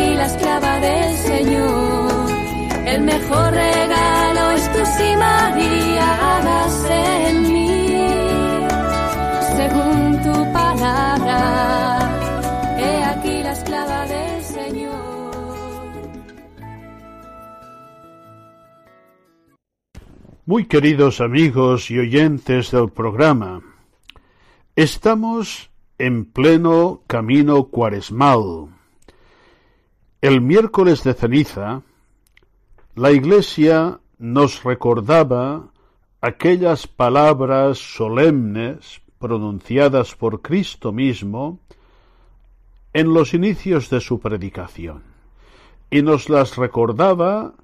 Aquí la esclava del Señor. El mejor regalo es tu sí, María, hágase en mí. Según tu palabra. He aquí la esclava del Señor. Muy queridos amigos y oyentes del programa, estamos en pleno camino cuaresmal. El miércoles de ceniza, la Iglesia nos recordaba aquellas palabras solemnes pronunciadas por Cristo mismo en los inicios de su predicación, y nos las recordaba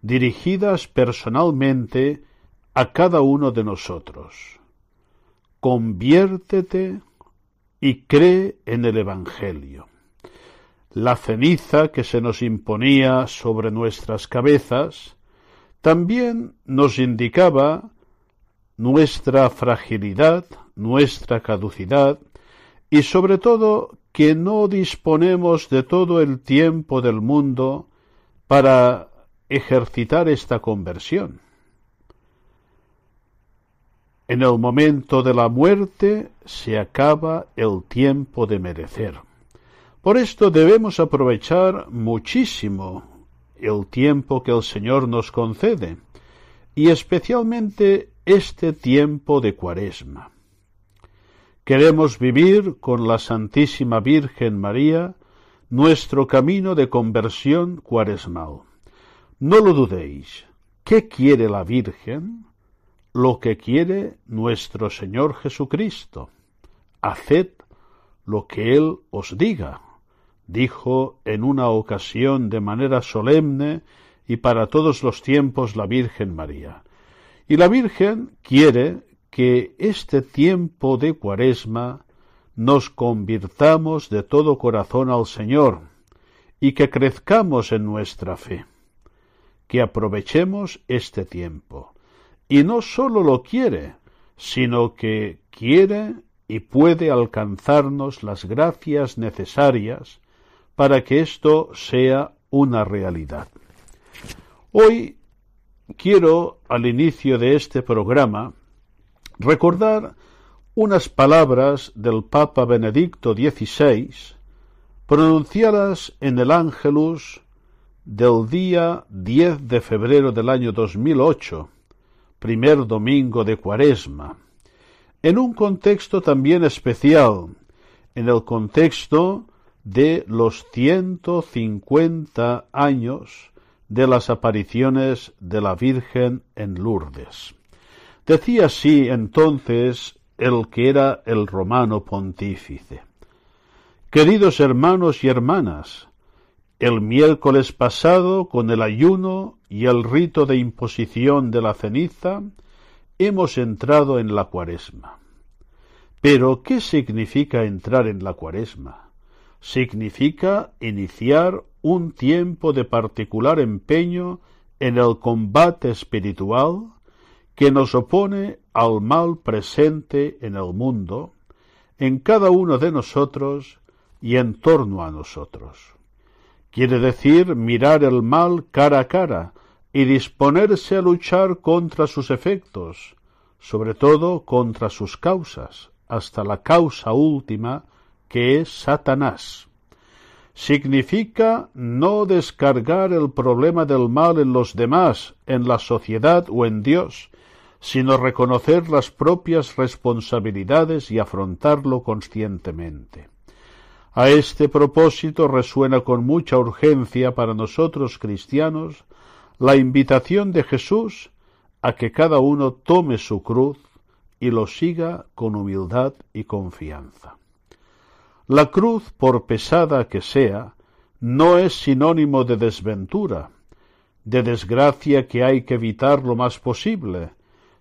dirigidas personalmente a cada uno de nosotros. Conviértete y cree en el Evangelio. La ceniza que se nos imponía sobre nuestras cabezas también nos indicaba nuestra fragilidad, nuestra caducidad y sobre todo que no disponemos de todo el tiempo del mundo para ejercitar esta conversión. En el momento de la muerte se acaba el tiempo de merecer. Por esto debemos aprovechar muchísimo el tiempo que el Señor nos concede, y especialmente este tiempo de cuaresma. Queremos vivir con la Santísima Virgen María nuestro camino de conversión cuaresmal. No lo dudéis. ¿Qué quiere la Virgen? Lo que quiere nuestro Señor Jesucristo. Haced lo que Él os diga, dijo en una ocasión de manera solemne y para todos los tiempos la Virgen María. Y la Virgen quiere que este tiempo de cuaresma nos convirtamos de todo corazón al Señor y que crezcamos en nuestra fe que aprovechemos este tiempo. Y no sólo lo quiere, sino que quiere y puede alcanzarnos las gracias necesarias para que esto sea una realidad. Hoy quiero, al inicio de este programa, recordar unas palabras del Papa Benedicto XVI, pronunciadas en el Ángelus del día 10 de febrero del año 2008, primer domingo de Cuaresma, en un contexto también especial, en el contexto de los 150 años de las apariciones de la Virgen en Lourdes. Decía así entonces el que era el romano pontífice. Queridos hermanos y hermanas, el miércoles pasado, con el ayuno y el rito de imposición de la ceniza, hemos entrado en la cuaresma. Pero, ¿qué significa entrar en la cuaresma? Significa iniciar un tiempo de particular empeño en el combate espiritual que nos opone al mal presente en el mundo, en cada uno de nosotros y en torno a nosotros. Quiere decir mirar el mal cara a cara y disponerse a luchar contra sus efectos, sobre todo contra sus causas, hasta la causa última, que es Satanás. Significa no descargar el problema del mal en los demás, en la sociedad o en Dios, sino reconocer las propias responsabilidades y afrontarlo conscientemente. A este propósito resuena con mucha urgencia para nosotros cristianos la invitación de Jesús a que cada uno tome su cruz y lo siga con humildad y confianza. La cruz, por pesada que sea, no es sinónimo de desventura, de desgracia que hay que evitar lo más posible,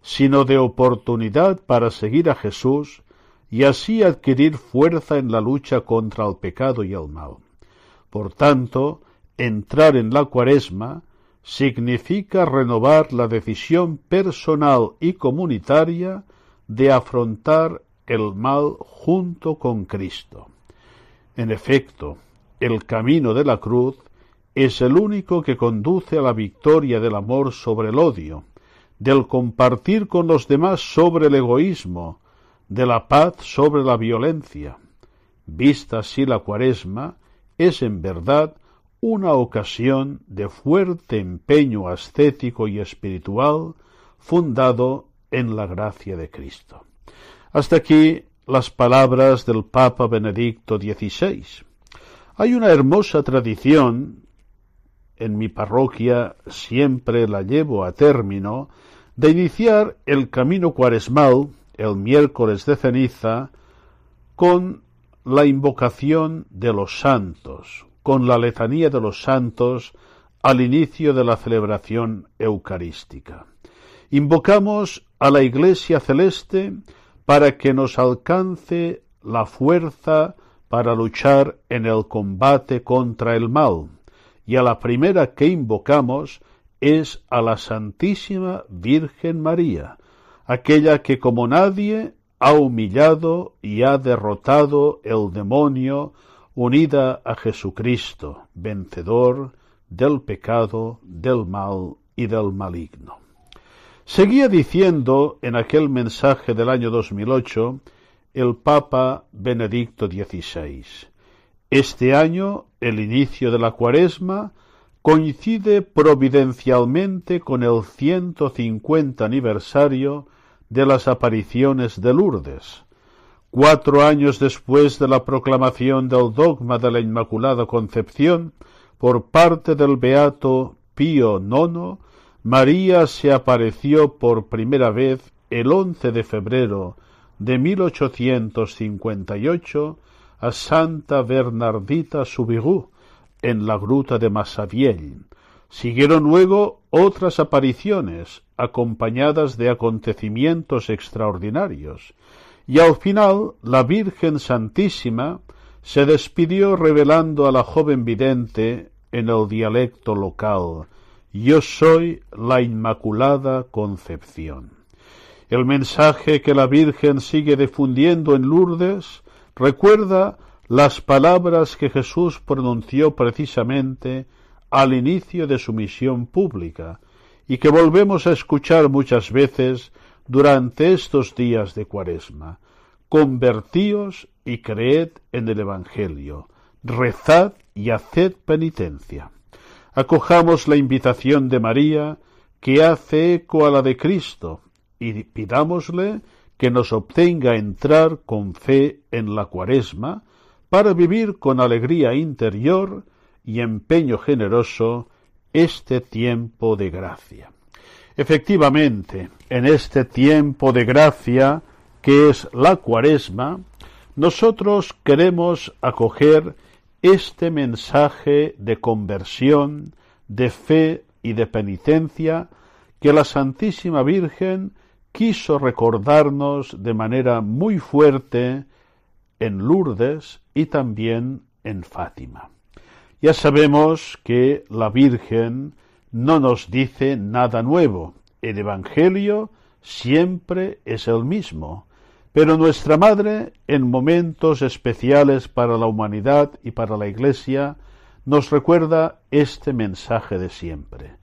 sino de oportunidad para seguir a Jesús y así adquirir fuerza en la lucha contra el pecado y el mal. Por tanto, entrar en la cuaresma significa renovar la decisión personal y comunitaria de afrontar el mal junto con Cristo. En efecto, el camino de la cruz es el único que conduce a la victoria del amor sobre el odio, del compartir con los demás sobre el egoísmo, de la paz sobre la violencia. Vista así la cuaresma, es en verdad una ocasión de fuerte empeño ascético y espiritual fundado en la gracia de Cristo. Hasta aquí las palabras del Papa Benedicto XVI. Hay una hermosa tradición, en mi parroquia siempre la llevo a término, de iniciar el camino cuaresmal el miércoles de ceniza con la invocación de los santos, con la letanía de los santos al inicio de la celebración eucarística. Invocamos a la Iglesia celeste para que nos alcance la fuerza para luchar en el combate contra el mal, y a la primera que invocamos es a la Santísima Virgen María, aquella que como nadie ha humillado y ha derrotado el demonio unida a Jesucristo, vencedor del pecado, del mal y del maligno. Seguía diciendo en aquel mensaje del año 2008 el Papa Benedicto XVI. Este año, el inicio de la cuaresma, coincide providencialmente con el 150 aniversario de las apariciones de Lourdes. Cuatro años después de la proclamación del dogma de la Inmaculada Concepción por parte del Beato Pío IX, María se apareció por primera vez el 11 de febrero de 1858 a Santa Bernardita Subirú, en la gruta de Massaviell. Siguieron luego otras apariciones acompañadas de acontecimientos extraordinarios, y al final la Virgen Santísima se despidió revelando a la joven vidente en el dialecto local Yo soy la Inmaculada Concepción. El mensaje que la Virgen sigue difundiendo en Lourdes recuerda las palabras que Jesús pronunció precisamente al inicio de su misión pública, y que volvemos a escuchar muchas veces durante estos días de Cuaresma. Convertíos y creed en el Evangelio, rezad y haced penitencia. Acojamos la invitación de María, que hace eco a la de Cristo, y pidámosle que nos obtenga entrar con fe en la Cuaresma, para vivir con alegría interior y empeño generoso este tiempo de gracia. Efectivamente, en este tiempo de gracia, que es la cuaresma, nosotros queremos acoger este mensaje de conversión, de fe y de penitencia que la Santísima Virgen quiso recordarnos de manera muy fuerte en Lourdes y también en Fátima. Ya sabemos que la Virgen no nos dice nada nuevo. El Evangelio siempre es el mismo. Pero nuestra Madre, en momentos especiales para la humanidad y para la Iglesia, nos recuerda este mensaje de siempre,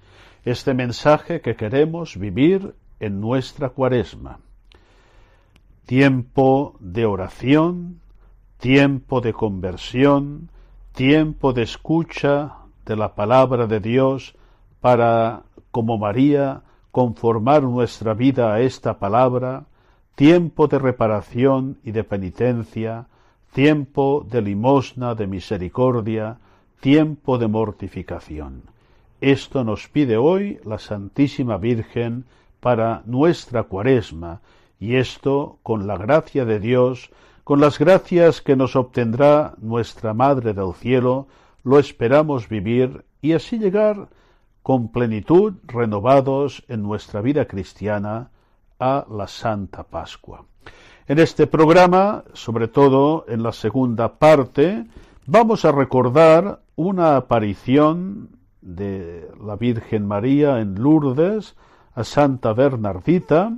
este mensaje que queremos vivir en nuestra cuaresma. Tiempo de oración, tiempo de conversión, tiempo de escucha de la palabra de Dios para, como María, conformar nuestra vida a esta palabra, tiempo de reparación y de penitencia, tiempo de limosna, de misericordia, tiempo de mortificación. Esto nos pide hoy la Santísima Virgen para nuestra cuaresma, y esto con la gracia de Dios, con las gracias que nos obtendrá nuestra Madre del Cielo, lo esperamos vivir y así llegar con plenitud, renovados en nuestra vida cristiana, a la Santa Pascua. En este programa, sobre todo en la segunda parte, vamos a recordar una aparición de la Virgen María en Lourdes a Santa Bernardita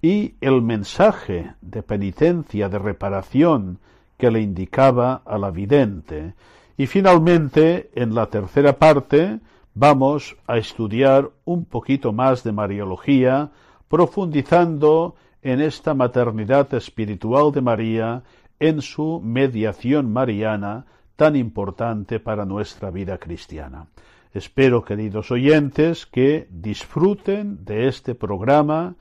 y el mensaje de penitencia, de reparación que le indicaba a la vidente. Y finalmente, en la tercera parte, vamos a estudiar un poquito más de Mariología, profundizando en esta maternidad espiritual de María, en su mediación mariana tan importante para nuestra vida cristiana. Espero, queridos oyentes, que disfruten de este programa,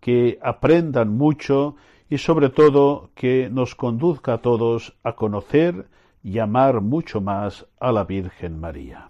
que aprendan mucho y sobre todo que nos conduzca a todos a conocer y amar mucho más a la Virgen María.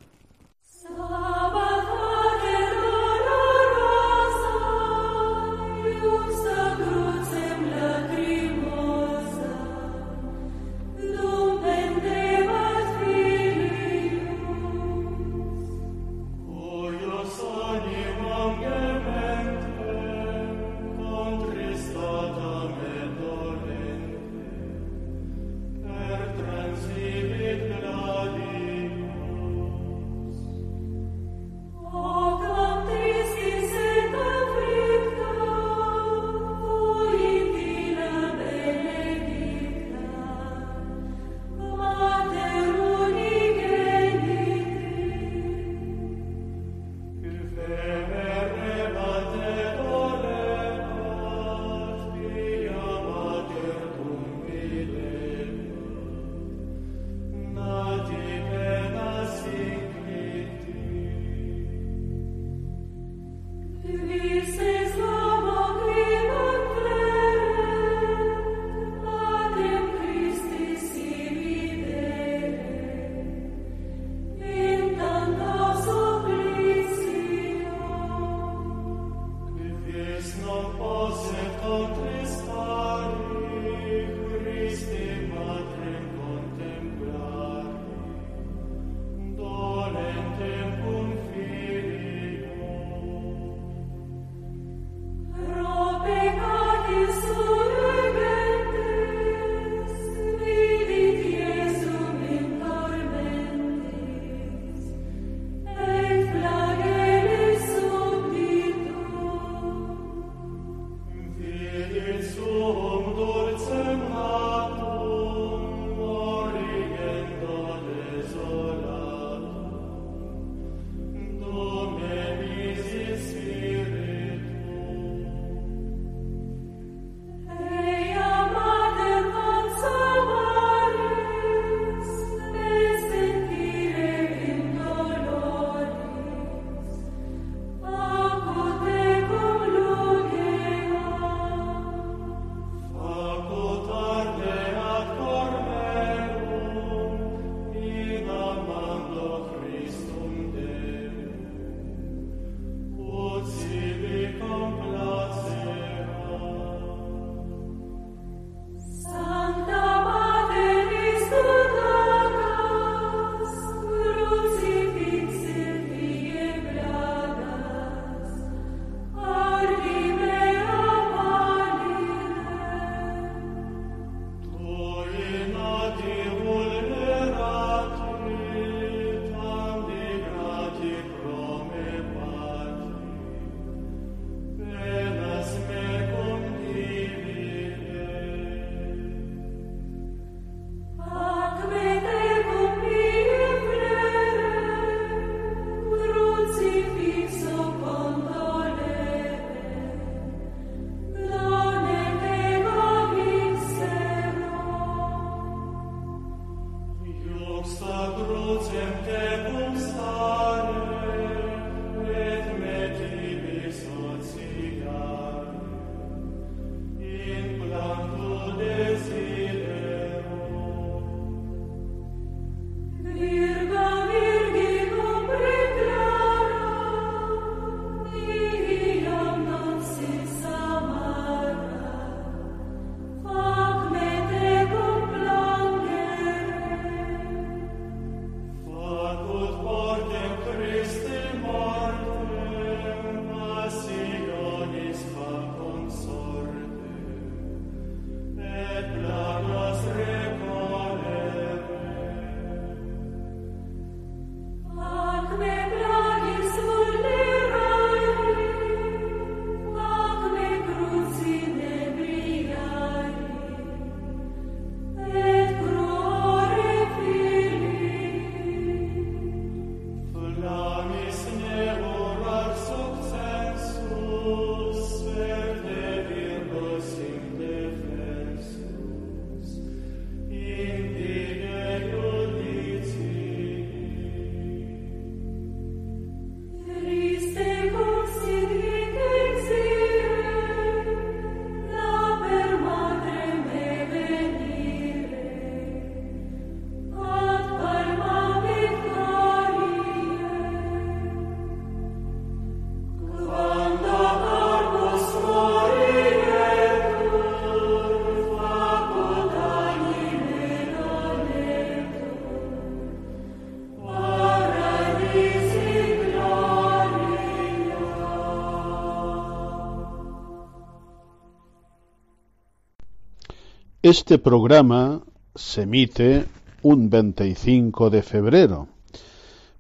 Este programa se emite un 25 de febrero.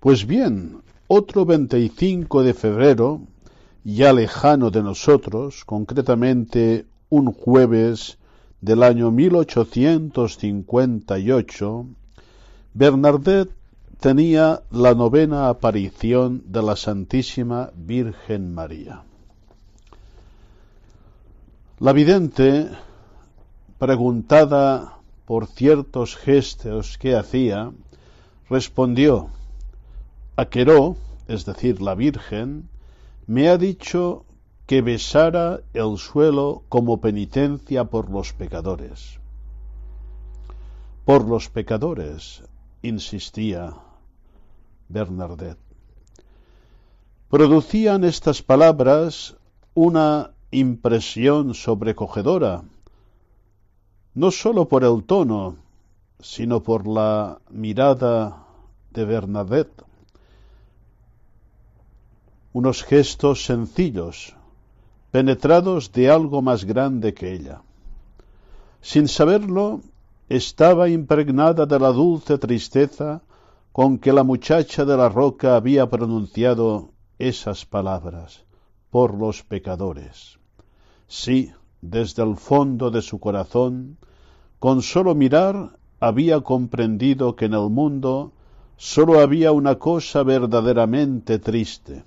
Pues bien, otro 25 de febrero, ya lejano de nosotros, concretamente un jueves del año 1858, Bernadette tenía la novena aparición de la Santísima Virgen María. La vidente preguntada por ciertos gestos que hacía, respondió, Aqueró, es decir, la Virgen, me ha dicho que besara el suelo como penitencia por los pecadores. Por los pecadores, insistía Bernadette. Producían estas palabras una impresión sobrecogedora no sólo por el tono, sino por la mirada de Bernadette. Unos gestos sencillos, penetrados de algo más grande que ella. Sin saberlo, estaba impregnada de la dulce tristeza con que la muchacha de la roca había pronunciado esas palabras, por los pecadores. Sí, desde el fondo de su corazón, con solo mirar había comprendido que en el mundo sólo había una cosa verdaderamente triste,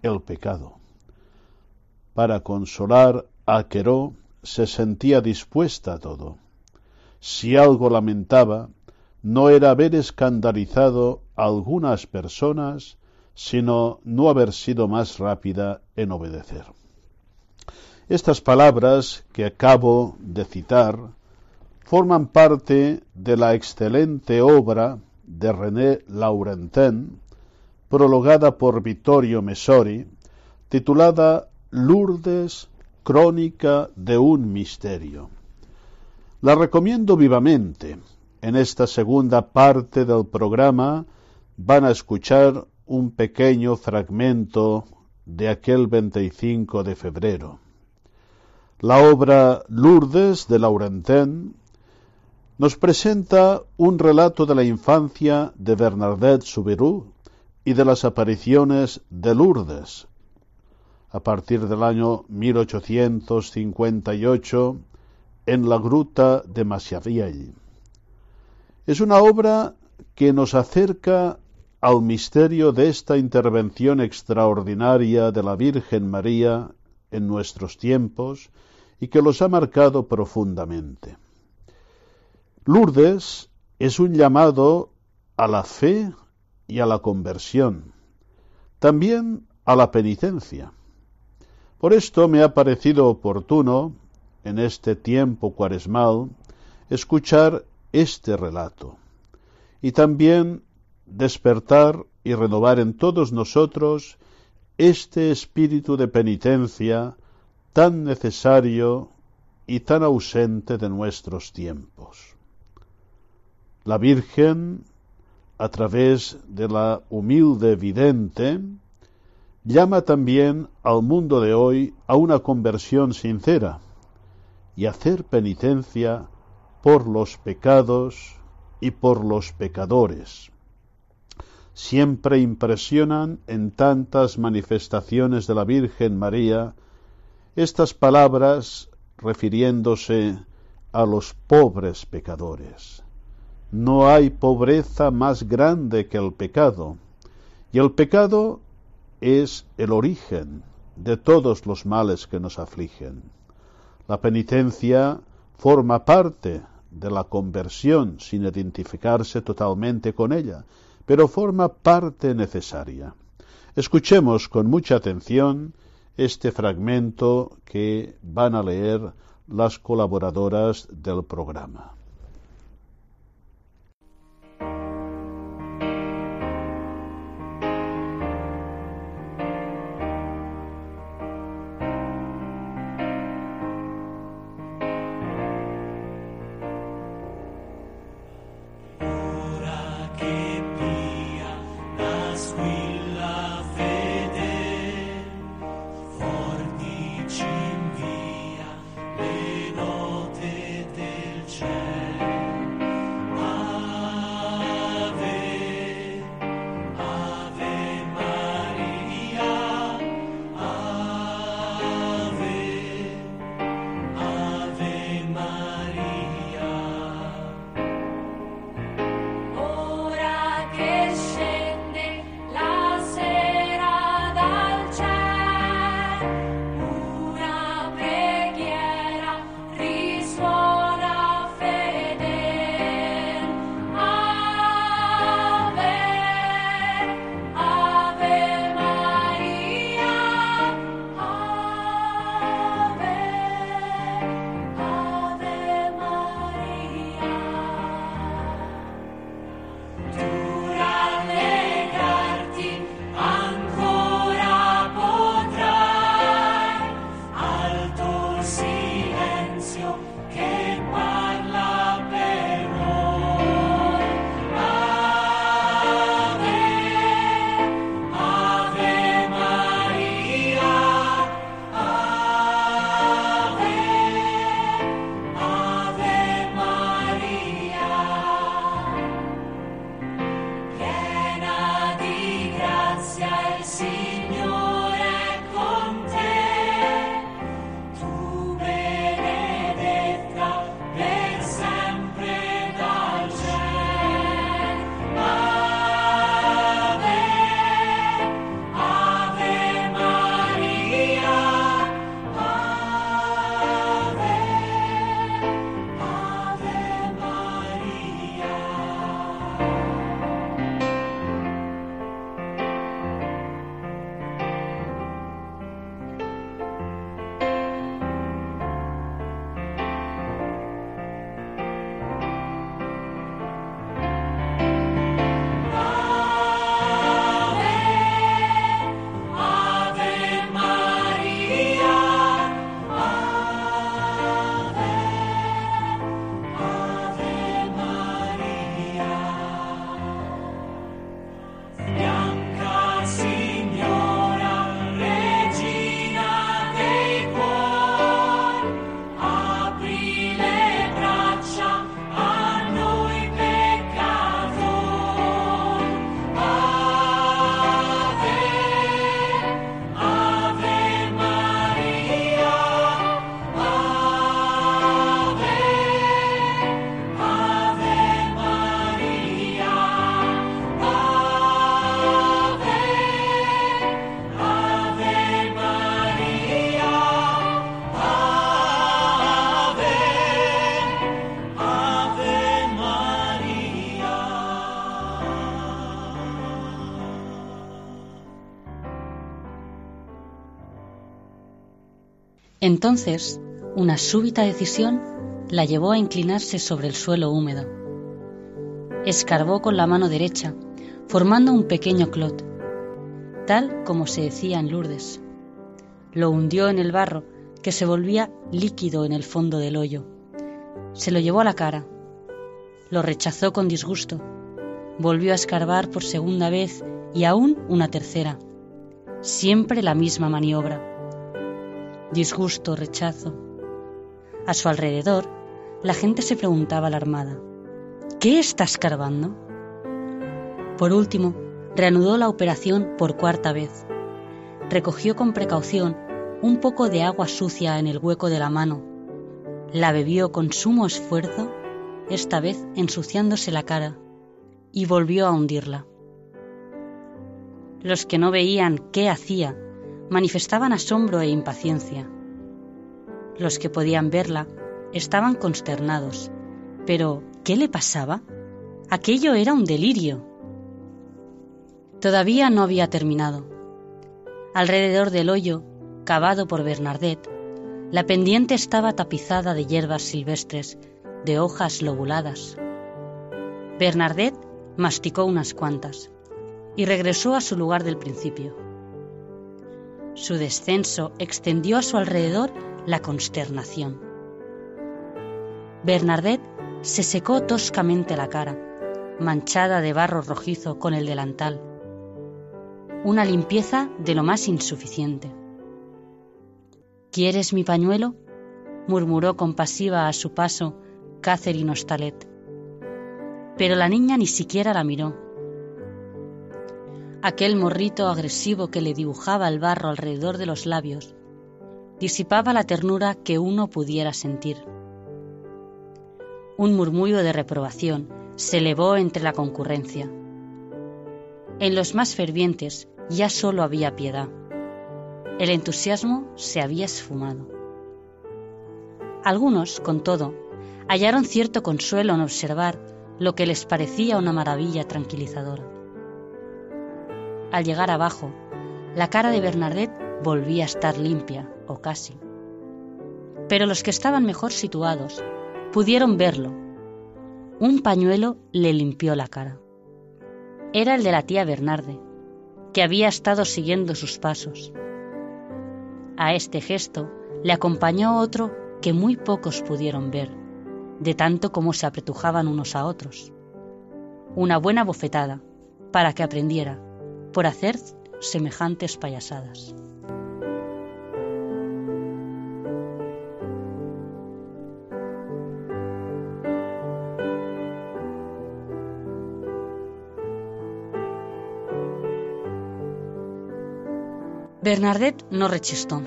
el pecado. Para consolar a Queró se sentía dispuesta a todo. Si algo lamentaba, no era haber escandalizado a algunas personas, sino no haber sido más rápida en obedecer. Estas palabras que acabo de citar forman parte de la excelente obra de René Laurentin, prologada por Vittorio Messori, titulada Lourdes, crónica de un misterio. La recomiendo vivamente. En esta segunda parte del programa van a escuchar un pequeño fragmento de aquel 25 de febrero. La obra Lourdes de Laurentin nos presenta un relato de la infancia de Bernadette Soubirous y de las apariciones de Lourdes a partir del año 1858 en la gruta de Massiavielle. Es una obra que nos acerca al misterio de esta intervención extraordinaria de la Virgen María en nuestros tiempos y que los ha marcado profundamente. Lourdes es un llamado a la fe y a la conversión, también a la penitencia. Por esto me ha parecido oportuno, en este tiempo cuaresmal, escuchar este relato y también despertar y renovar en todos nosotros este espíritu de penitencia tan necesario y tan ausente de nuestros tiempos. La Virgen, a través de la humilde vidente, llama también al mundo de hoy a una conversión sincera y hacer penitencia por los pecados y por los pecadores. Siempre impresionan en tantas manifestaciones de la Virgen María estas palabras refiriéndose a los pobres pecadores. No hay pobreza más grande que el pecado. Y el pecado es el origen, de todos los males que nos afligen. La penitencia forma parte de la conversión sin identificarse totalmente con ella, pero forma parte necesaria. Escuchemos con mucha atención este fragmento que van a leer las colaboradoras del programa. Entonces, una súbita decisión la llevó a inclinarse sobre el suelo húmedo. Escarbó con la mano derecha, formando un pequeño clot, tal como se decía en Lourdes. Lo hundió en el barro, que se volvía líquido en el fondo del hoyo. Se lo llevó a la cara. Lo rechazó con disgusto. Volvió a escarbar por segunda vez y aún una tercera. Siempre la misma maniobra disgusto, rechazo. A su alrededor, la gente se preguntaba alarmada, ¿qué está escarbando? Por último, reanudó la operación por cuarta vez. Recogió con precaución un poco de agua sucia en el hueco de la mano. La bebió con sumo esfuerzo, esta vez ensuciándose la cara, y volvió a hundirla. Los que no veían qué hacía manifestaban asombro e impaciencia. Los que podían verla estaban consternados. Pero, ¿qué le pasaba? Aquello era un delirio. Todavía no había terminado. Alrededor del hoyo, cavado por Bernadette, la pendiente estaba tapizada de hierbas silvestres, de hojas lobuladas. Bernadette masticó unas cuantas y regresó a su lugar del principio. Su descenso extendió a su alrededor la consternación. Bernadette se secó toscamente la cara, manchada de barro rojizo con el delantal. Una limpieza de lo más insuficiente. ¿Quieres mi pañuelo? murmuró compasiva a su paso Catherine Ostalet. Pero la niña ni siquiera la miró. Aquel morrito agresivo que le dibujaba el barro alrededor de los labios disipaba la ternura que uno pudiera sentir. Un murmullo de reprobación se elevó entre la concurrencia. En los más fervientes ya solo había piedad. El entusiasmo se había esfumado. Algunos, con todo, hallaron cierto consuelo en observar lo que les parecía una maravilla tranquilizadora. Al llegar abajo, la cara de Bernadette volvía a estar limpia, o casi. Pero los que estaban mejor situados pudieron verlo. Un pañuelo le limpió la cara. Era el de la tía Bernarde, que había estado siguiendo sus pasos. A este gesto le acompañó otro que muy pocos pudieron ver, de tanto como se apretujaban unos a otros. Una buena bofetada, para que aprendiera, por hacer semejantes payasadas. Bernadette no rechistó.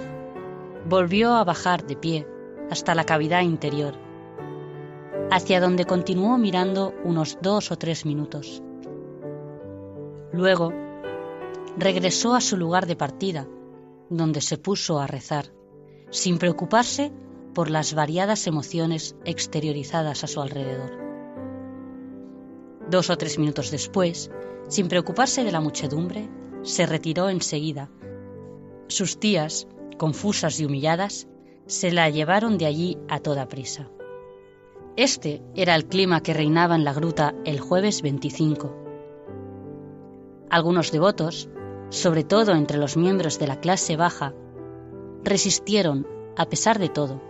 Volvió a bajar de pie hasta la cavidad interior, hacia donde continuó mirando unos dos o tres minutos. Luego regresó a su lugar de partida, donde se puso a rezar, sin preocuparse por las variadas emociones exteriorizadas a su alrededor. Dos o tres minutos después, sin preocuparse de la muchedumbre, se retiró enseguida sus tías, confusas y humilladas, se la llevaron de allí a toda prisa. Este era el clima que reinaba en la gruta el jueves 25. Algunos devotos, sobre todo entre los miembros de la clase baja, resistieron a pesar de todo,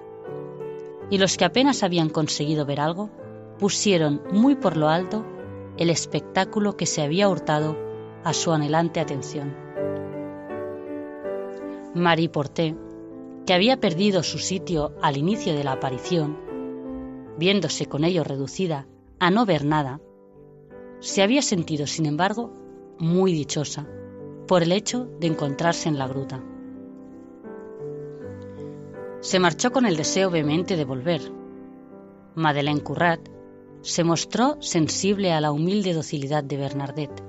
y los que apenas habían conseguido ver algo, pusieron muy por lo alto el espectáculo que se había hurtado a su anhelante atención. Marie Porté, que había perdido su sitio al inicio de la aparición, viéndose con ello reducida a no ver nada, se había sentido, sin embargo, muy dichosa por el hecho de encontrarse en la gruta. Se marchó con el deseo vehemente de volver. Madeleine Currat se mostró sensible a la humilde docilidad de Bernadette.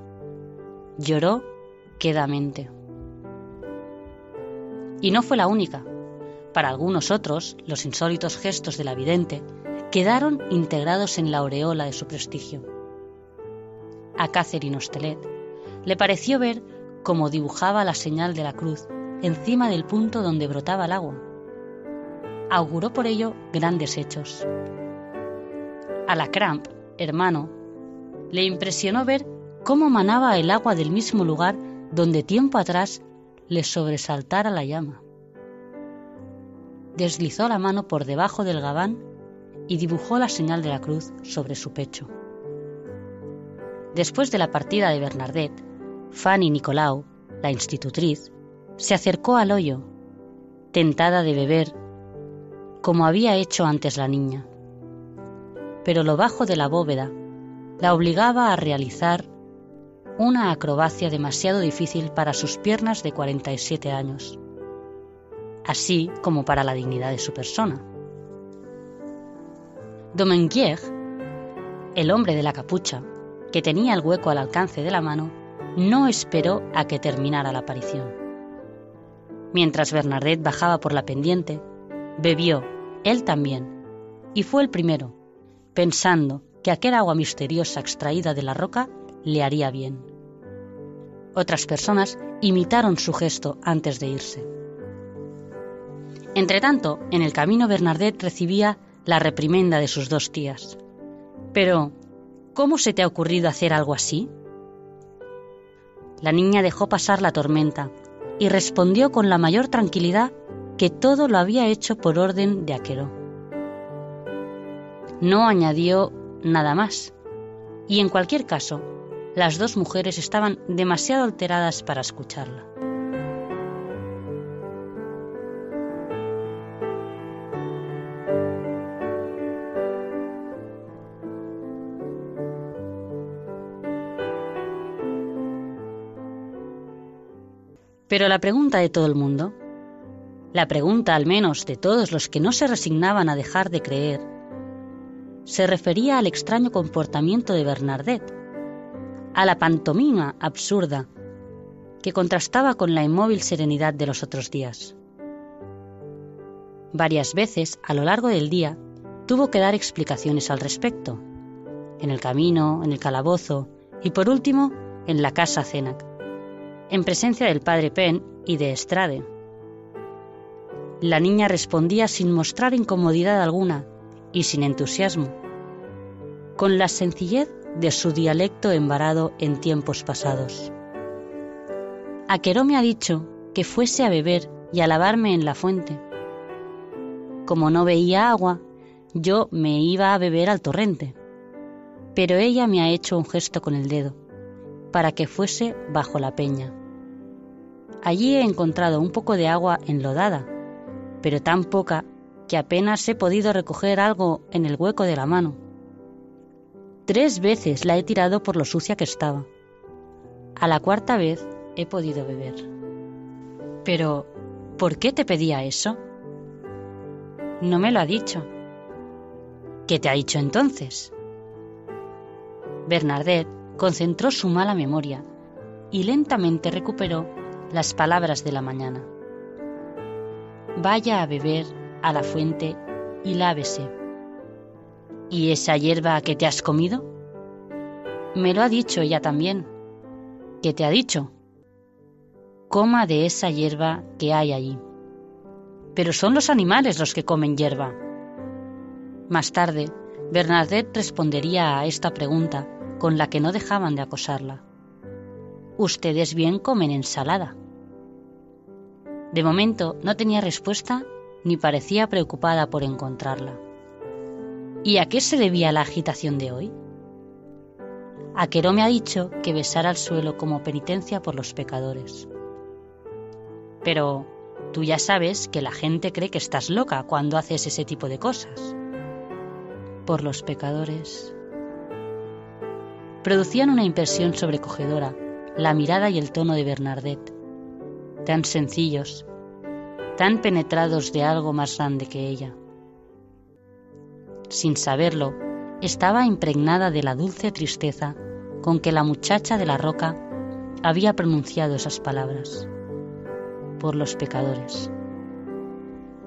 Lloró quedamente. Y no fue la única. Para algunos otros, los insólitos gestos de la vidente quedaron integrados en la aureola de su prestigio. A Catherine Ostelet le pareció ver cómo dibujaba la señal de la cruz encima del punto donde brotaba el agua. Auguró por ello grandes hechos. A la Cramp, hermano, le impresionó ver cómo manaba el agua del mismo lugar donde tiempo atrás le sobresaltara la llama. Deslizó la mano por debajo del gabán y dibujó la señal de la cruz sobre su pecho. Después de la partida de Bernadette, Fanny Nicolau, la institutriz, se acercó al hoyo, tentada de beber, como había hecho antes la niña. Pero lo bajo de la bóveda la obligaba a realizar una acrobacia demasiado difícil para sus piernas de 47 años, así como para la dignidad de su persona. Domenguier, el hombre de la capucha, que tenía el hueco al alcance de la mano, no esperó a que terminara la aparición. Mientras Bernadette bajaba por la pendiente, bebió, él también, y fue el primero, pensando que aquel agua misteriosa extraída de la roca le haría bien. Otras personas imitaron su gesto antes de irse. Entretanto, en el camino Bernadette recibía la reprimenda de sus dos tías. Pero, ¿cómo se te ha ocurrido hacer algo así? La niña dejó pasar la tormenta y respondió con la mayor tranquilidad que todo lo había hecho por orden de Aquero. No añadió nada más, y en cualquier caso, las dos mujeres estaban demasiado alteradas para escucharla. Pero la pregunta de todo el mundo, la pregunta al menos de todos los que no se resignaban a dejar de creer, se refería al extraño comportamiento de Bernadette, a la pantomima absurda que contrastaba con la inmóvil serenidad de los otros días. Varias veces a lo largo del día tuvo que dar explicaciones al respecto, en el camino, en el calabozo y por último en la casa Cenac en presencia del padre Penn y de Estrade. La niña respondía sin mostrar incomodidad alguna y sin entusiasmo, con la sencillez de su dialecto embarado en tiempos pasados. Aqueró me ha dicho que fuese a beber y a lavarme en la fuente. Como no veía agua, yo me iba a beber al torrente, pero ella me ha hecho un gesto con el dedo, para que fuese bajo la peña. Allí he encontrado un poco de agua enlodada, pero tan poca que apenas he podido recoger algo en el hueco de la mano. Tres veces la he tirado por lo sucia que estaba. A la cuarta vez he podido beber. Pero, ¿por qué te pedía eso? No me lo ha dicho. ¿Qué te ha dicho entonces? Bernadette concentró su mala memoria y lentamente recuperó las palabras de la mañana. Vaya a beber a la fuente y lávese. ¿Y esa hierba que te has comido? Me lo ha dicho ella también. ¿Qué te ha dicho? Coma de esa hierba que hay allí. Pero son los animales los que comen hierba. Más tarde, Bernadette respondería a esta pregunta con la que no dejaban de acosarla. Ustedes bien comen ensalada. De momento no tenía respuesta ni parecía preocupada por encontrarla. ¿Y a qué se debía la agitación de hoy? Aquero me ha dicho que besara al suelo como penitencia por los pecadores. Pero tú ya sabes que la gente cree que estás loca cuando haces ese tipo de cosas. Por los pecadores. Producían una impresión sobrecogedora la mirada y el tono de Bernadette, tan sencillos, tan penetrados de algo más grande que ella. Sin saberlo, estaba impregnada de la dulce tristeza con que la muchacha de la roca había pronunciado esas palabras. Por los pecadores.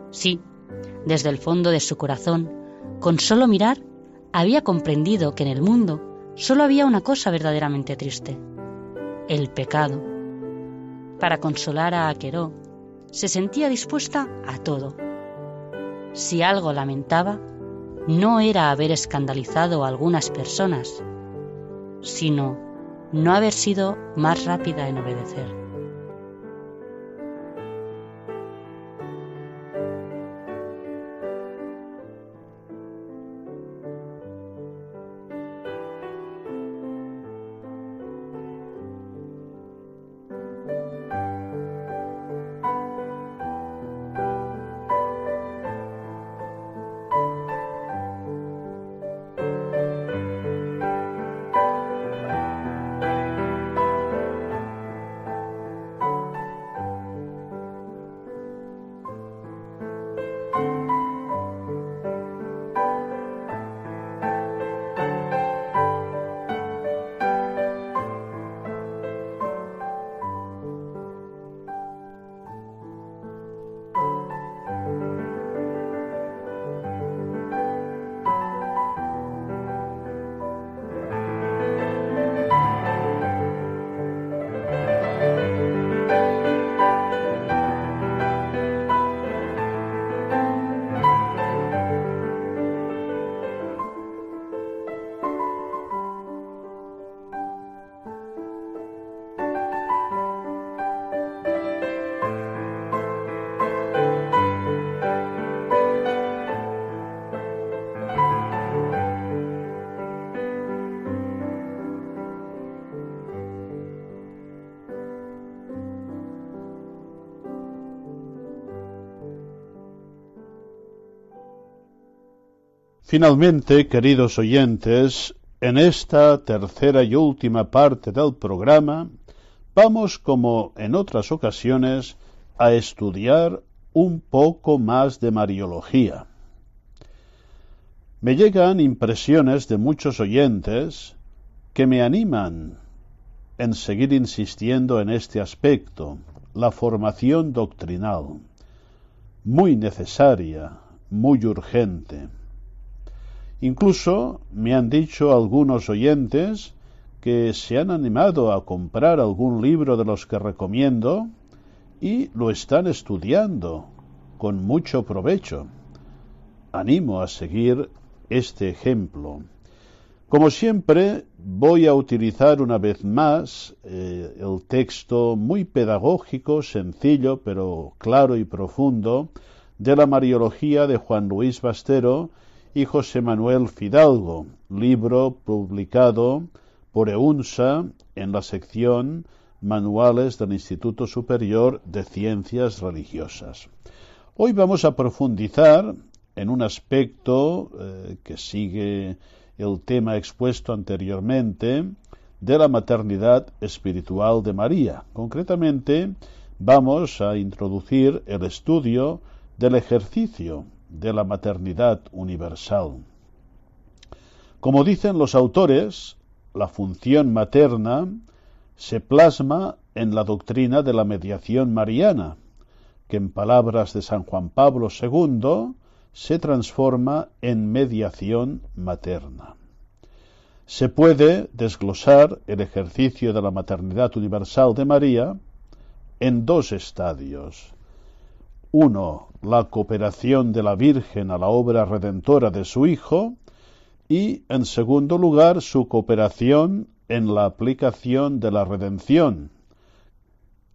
Sí, desde el fondo de su corazón, con solo mirar, había comprendido que en el mundo solo había una cosa verdaderamente triste, el pecado. Para consolar a Aqueró, se sentía dispuesta a todo. Si algo lamentaba, no era haber escandalizado a algunas personas, sino no haber sido más rápida en obedecer. Finalmente, queridos oyentes, en esta tercera y última parte del programa, vamos, como en otras ocasiones, a estudiar un poco más de Mariología. Me llegan impresiones de muchos oyentes que me animan en seguir insistiendo en este aspecto, la formación doctrinal, muy necesaria, muy urgente. Incluso me han dicho algunos oyentes que se han animado a comprar algún libro de los que recomiendo y lo están estudiando con mucho provecho. Animo a seguir este ejemplo. Como siempre, voy a utilizar una vez más eh, el texto muy pedagógico, sencillo, pero claro y profundo, de la Mariología de Juan Luis Bastero y José Manuel Fidalgo, libro publicado por EUNSA en la sección Manuales del Instituto Superior de Ciencias Religiosas. Hoy vamos a profundizar en un aspecto eh, que sigue el tema expuesto anteriormente de la maternidad espiritual de María. Concretamente, vamos a introducir el estudio del ejercicio de la maternidad universal. Como dicen los autores, la función materna se plasma en la doctrina de la mediación mariana, que en palabras de San Juan Pablo II se transforma en mediación materna. Se puede desglosar el ejercicio de la maternidad universal de María en dos estadios. Uno, la cooperación de la Virgen a la obra redentora de su Hijo y, en segundo lugar, su cooperación en la aplicación de la redención,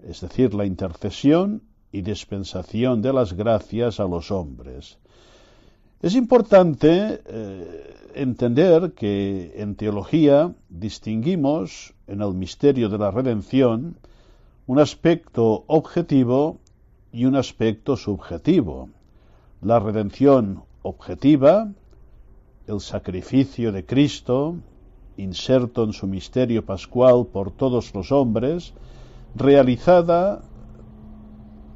es decir, la intercesión y dispensación de las gracias a los hombres. Es importante eh, entender que en teología distinguimos en el misterio de la redención un aspecto objetivo y un aspecto subjetivo. La redención objetiva, el sacrificio de Cristo, inserto en su misterio pascual por todos los hombres, realizada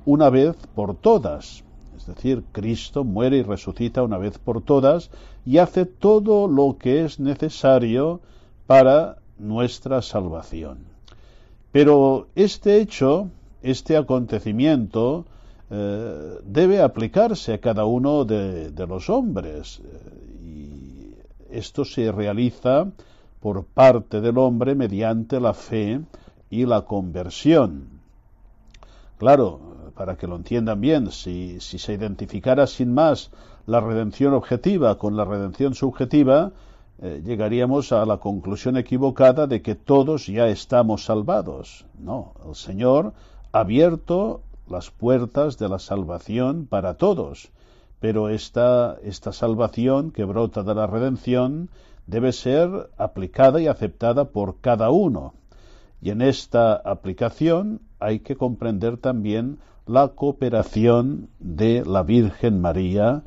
una vez por todas, es decir, Cristo muere y resucita una vez por todas y hace todo lo que es necesario para nuestra salvación. Pero este hecho, este acontecimiento, eh, debe aplicarse a cada uno de, los hombres. Y esto se realiza por parte del hombre mediante la fe y la conversión. Claro, para que lo entiendan bien, si, se identificara sin más la redención objetiva con la redención subjetiva, eh, llegaríamos a la conclusión equivocada de que todos ya estamos salvados. No, el Señor abierto las puertas de la salvación para todos, pero esta, esta salvación que brota de la redención debe ser aplicada y aceptada por cada uno. Y en esta aplicación hay que comprender también la cooperación de la Virgen María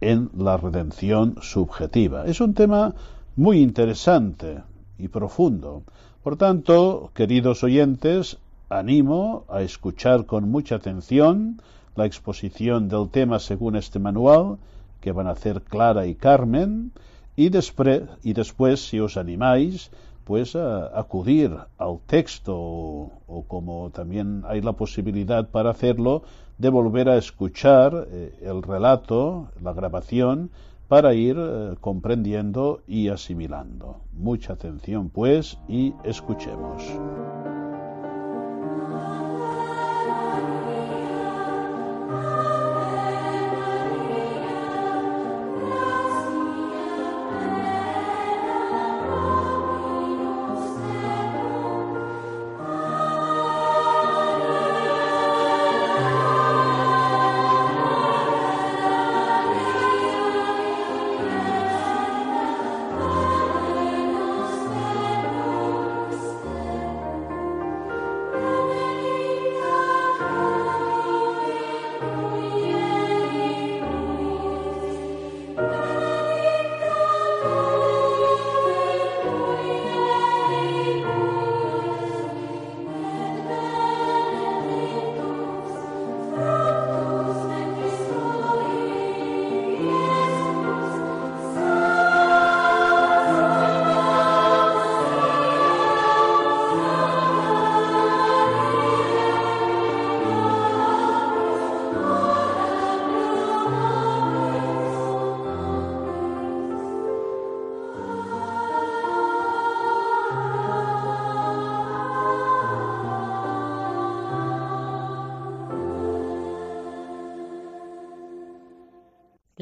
en la redención subjetiva. Es un tema muy interesante y profundo. Por tanto, queridos oyentes, animo a escuchar con mucha atención la exposición del tema según este manual que van a hacer Clara y Carmen y, después, si os animáis, pues acudir al texto o, como también hay la posibilidad para hacerlo de volver a escuchar eh, el relato, la grabación, para ir eh, comprendiendo y asimilando. Mucha atención pues y escuchemos.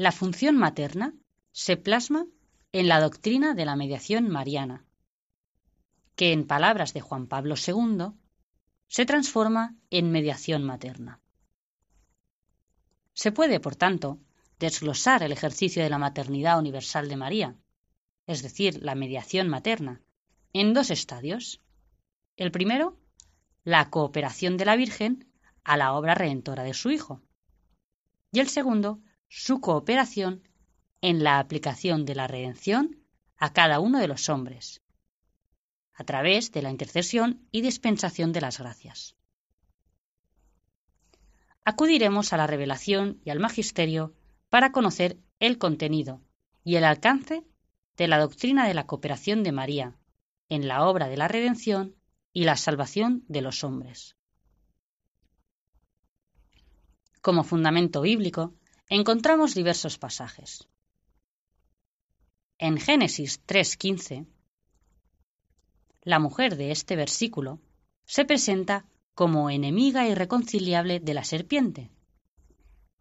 La función materna se plasma en la doctrina de la mediación mariana, que en palabras de Juan Pablo II se transforma en mediación materna. Se puede, por tanto, desglosar el ejercicio de la maternidad universal de María, es decir, la mediación materna, en dos estadios. El primero, la cooperación de la Virgen a la obra redentora de su Hijo. Y el segundo, su cooperación en la aplicación de la redención a cada uno de los hombres, a través de la intercesión y dispensación de las gracias. Acudiremos a la revelación y al magisterio para conocer el contenido y el alcance de la doctrina de la cooperación de María en la obra de la redención y la salvación de los hombres. Como fundamento bíblico, encontramos diversos pasajes. En Génesis 3.15, la mujer de este versículo se presenta como enemiga irreconciliable de la serpiente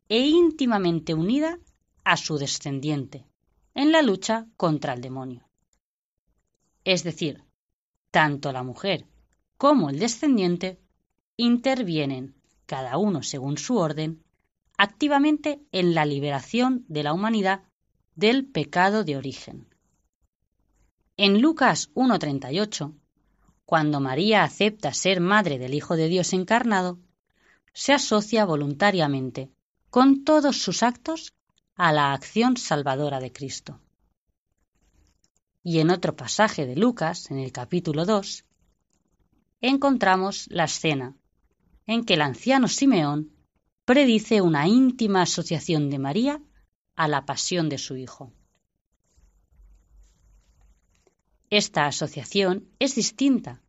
e íntimamente unida a su descendiente en la lucha contra el demonio. Es decir, tanto la mujer como el descendiente intervienen, cada uno según su orden, activamente en la liberación de la humanidad del pecado de origen. En Lucas 1.38, cuando María acepta ser madre del Hijo de Dios encarnado, se asocia voluntariamente con todos sus actos a la acción salvadora de Cristo. Y en otro pasaje de Lucas, en el capítulo 2, encontramos la escena en que el anciano Simeón predice una íntima asociación de María a la pasión de su Hijo. Esta asociación es distinta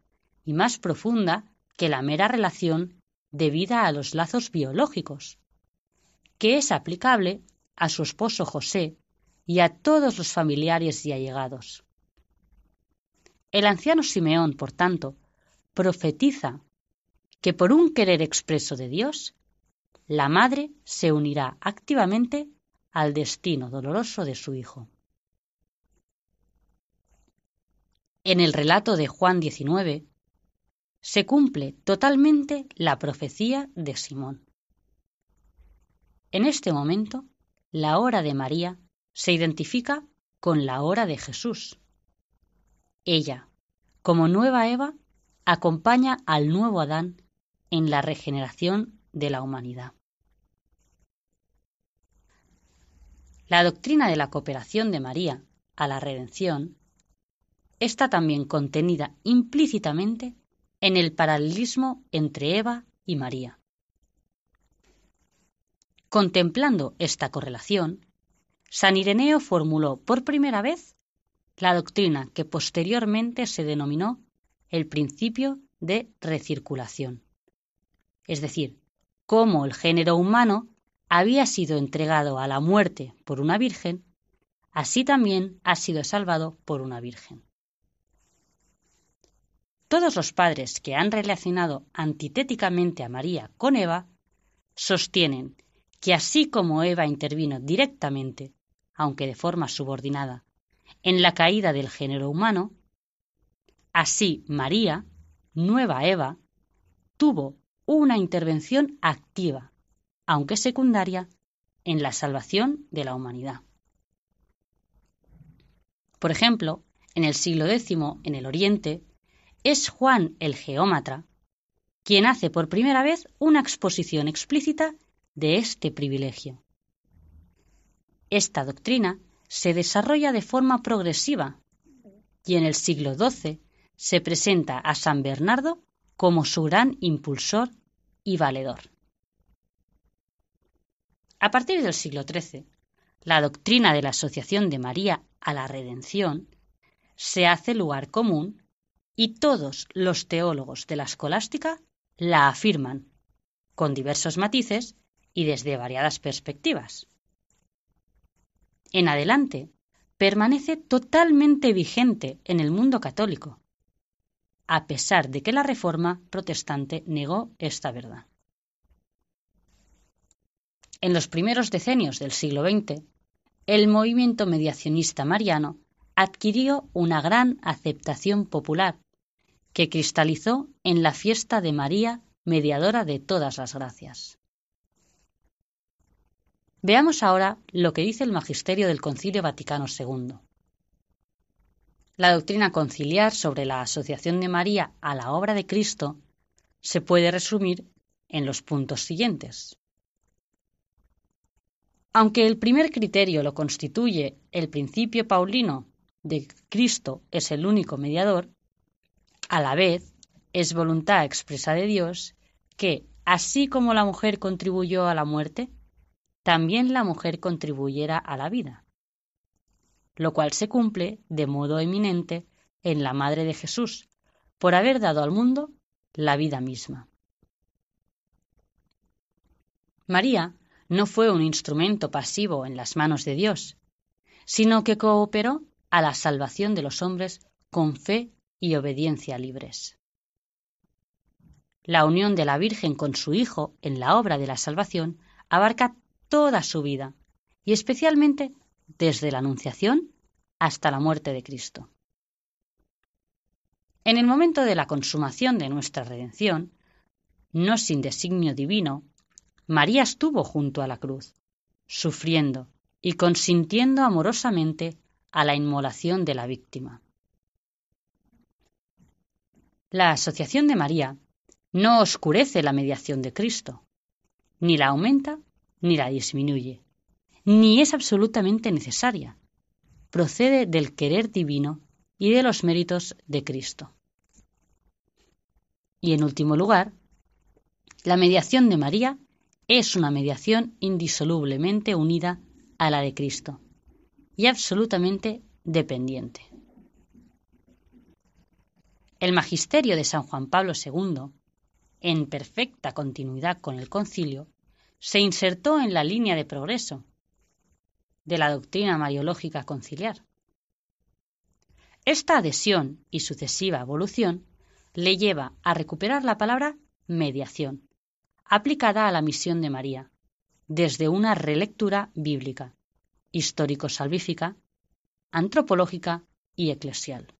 y más profunda que la mera relación debida a los lazos biológicos, que es aplicable a su esposo José y a todos los familiares y allegados. El anciano Simeón, por tanto, profetiza que por un querer expreso de Dios, la madre se unirá activamente al destino doloroso de su hijo. En el relato de Juan 19 se cumple totalmente la profecía de Simón. En este momento, la hora de María se identifica con la hora de Jesús. Ella, como nueva Eva, acompaña al nuevo Adán en la regeneración de la humanidad. La doctrina de la cooperación de María a la redención está también contenida implícitamente en el paralelismo entre Eva y María. Contemplando esta correlación, San Ireneo formuló por primera vez la doctrina que posteriormente se denominó el principio de recirculación. Es decir, cómo el género humano había sido entregado a la muerte por una virgen, así también ha sido salvado por una virgen. Todos los padres que han relacionado antitéticamente a María con Eva sostienen que así como Eva intervino directamente, aunque de forma subordinada, en la caída del género humano, así María, nueva Eva, tuvo una intervención activa, aunque secundaria, en la salvación de la humanidad. Por ejemplo, en el siglo X, en el Oriente, es Juan el Geómatra quien hace por primera vez una exposición explícita de este privilegio. Esta doctrina se desarrolla de forma progresiva y en el siglo XII se presenta a San Bernardo como su gran impulsor y valedor. A partir del siglo XIII, la doctrina de la asociación de María a la redención se hace lugar común y todos los teólogos de la escolástica la afirman, con diversos matices y desde variadas perspectivas. En adelante, permanece totalmente vigente en el mundo católico, a pesar de que la Reforma protestante negó esta verdad. En los primeros decenios del siglo XX, el movimiento mediacionista mariano adquirió una gran aceptación popular que cristalizó en la fiesta de María, mediadora de todas las gracias. Veamos ahora lo que dice el magisterio del Concilio Vaticano II. La doctrina conciliar sobre la asociación de María a la obra de Cristo se puede resumir en los puntos siguientes. Aunque el primer criterio lo constituye el principio paulino de Cristo es el único mediador, a la vez es voluntad expresa de Dios que, así como la mujer contribuyó a la muerte, también la mujer contribuyera a la vida, lo cual se cumple de modo eminente en la Madre de Jesús, por haber dado al mundo la vida misma. María no fue un instrumento pasivo en las manos de Dios, sino que cooperó a la salvación de los hombres con fe y obediencia libres. La unión de la Virgen con su Hijo en la obra de la salvación abarca toda su vida, y especialmente desde la Anunciación hasta la muerte de Cristo. En el momento de la consumación de nuestra redención, no sin designio divino, María estuvo junto a la cruz, sufriendo y consintiendo amorosamente a la inmolación de la víctima. La asociación de María no oscurece la mediación de Cristo, ni la aumenta ni la disminuye, ni es absolutamente necesaria. Procede del querer divino y de los méritos de Cristo. Y en último lugar, la mediación de María es una mediación indisolublemente unida a la de Cristo y absolutamente dependiente. El magisterio de San Juan Pablo II, en perfecta continuidad con el concilio, se insertó en la línea de progreso de la doctrina mariológica conciliar. Esta adhesión y sucesiva evolución le lleva a recuperar la palabra mediación, aplicada a la misión de María, desde una relectura bíblica, histórico-salvífica, antropológica y eclesial.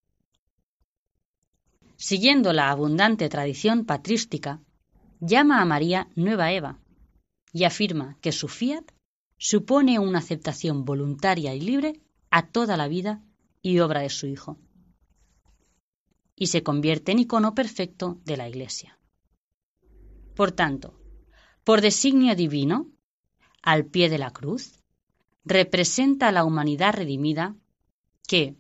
Siguiendo la abundante tradición patrística, llama a María Nueva Eva y afirma que su fiat supone una aceptación voluntaria y libre a toda la vida y obra de su Hijo, y se convierte en icono perfecto de la Iglesia. Por tanto, por designio divino, al pie de la cruz, representa a la humanidad redimida que,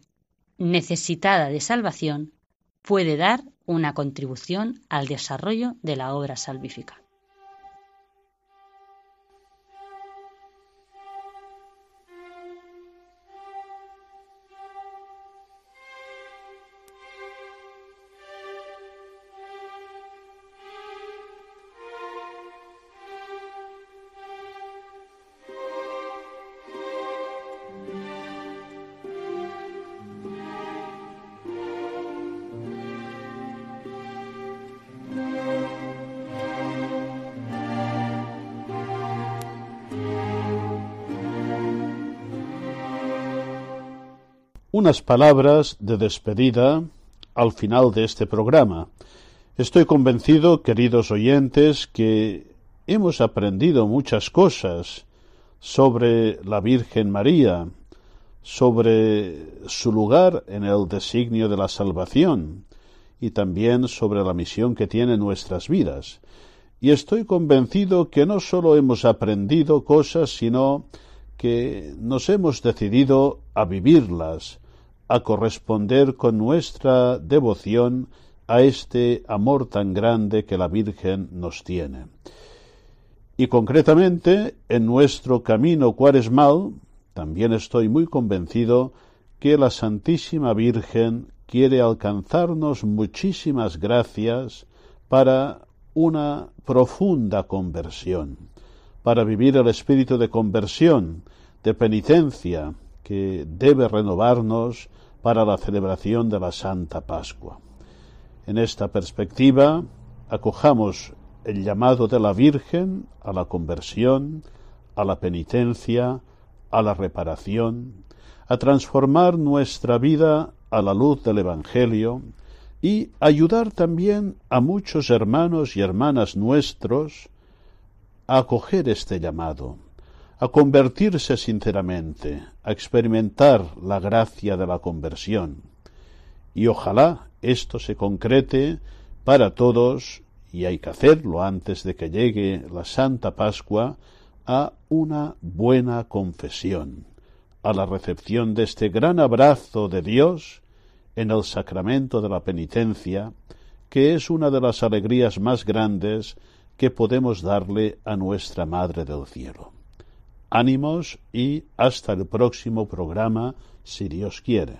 necesitada de salvación, puede dar una contribución al desarrollo de la obra salvífica. Unas palabras de despedida al final de este programa. Estoy convencido, queridos oyentes, que hemos aprendido muchas cosas sobre la Virgen María, sobre su lugar en el designio de la salvación y también sobre la misión que tiene nuestras vidas. Y estoy convencido que no solo hemos aprendido cosas, sino que nos hemos decidido a vivirlas, a corresponder con nuestra devoción a este amor tan grande que la Virgen nos tiene. Y concretamente, en nuestro camino cuaresmal, también estoy muy convencido que la Santísima Virgen quiere alcanzarnos muchísimas gracias para una profunda conversión, para vivir el espíritu de conversión, de penitencia, que debe renovarnos para la celebración de la Santa Pascua. En esta perspectiva, acojamos el llamado de la Virgen a la conversión, a la penitencia, a la reparación, a transformar nuestra vida a la luz del Evangelio y ayudar también a muchos hermanos y hermanas nuestros a acoger este llamado, a convertirse sinceramente, a experimentar la gracia de la conversión. Y ojalá esto se concrete para todos, y hay que hacerlo antes de que llegue la Santa Pascua, a una buena confesión, a la recepción de este gran abrazo de Dios en el sacramento de la penitencia, que es una de las alegrías más grandes que podemos darle a nuestra Madre del Cielo. Ánimos y hasta el próximo programa, si Dios quiere.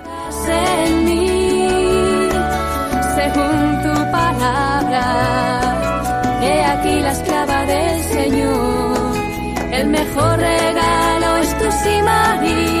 El mejor regalo es tu sí, María, hágase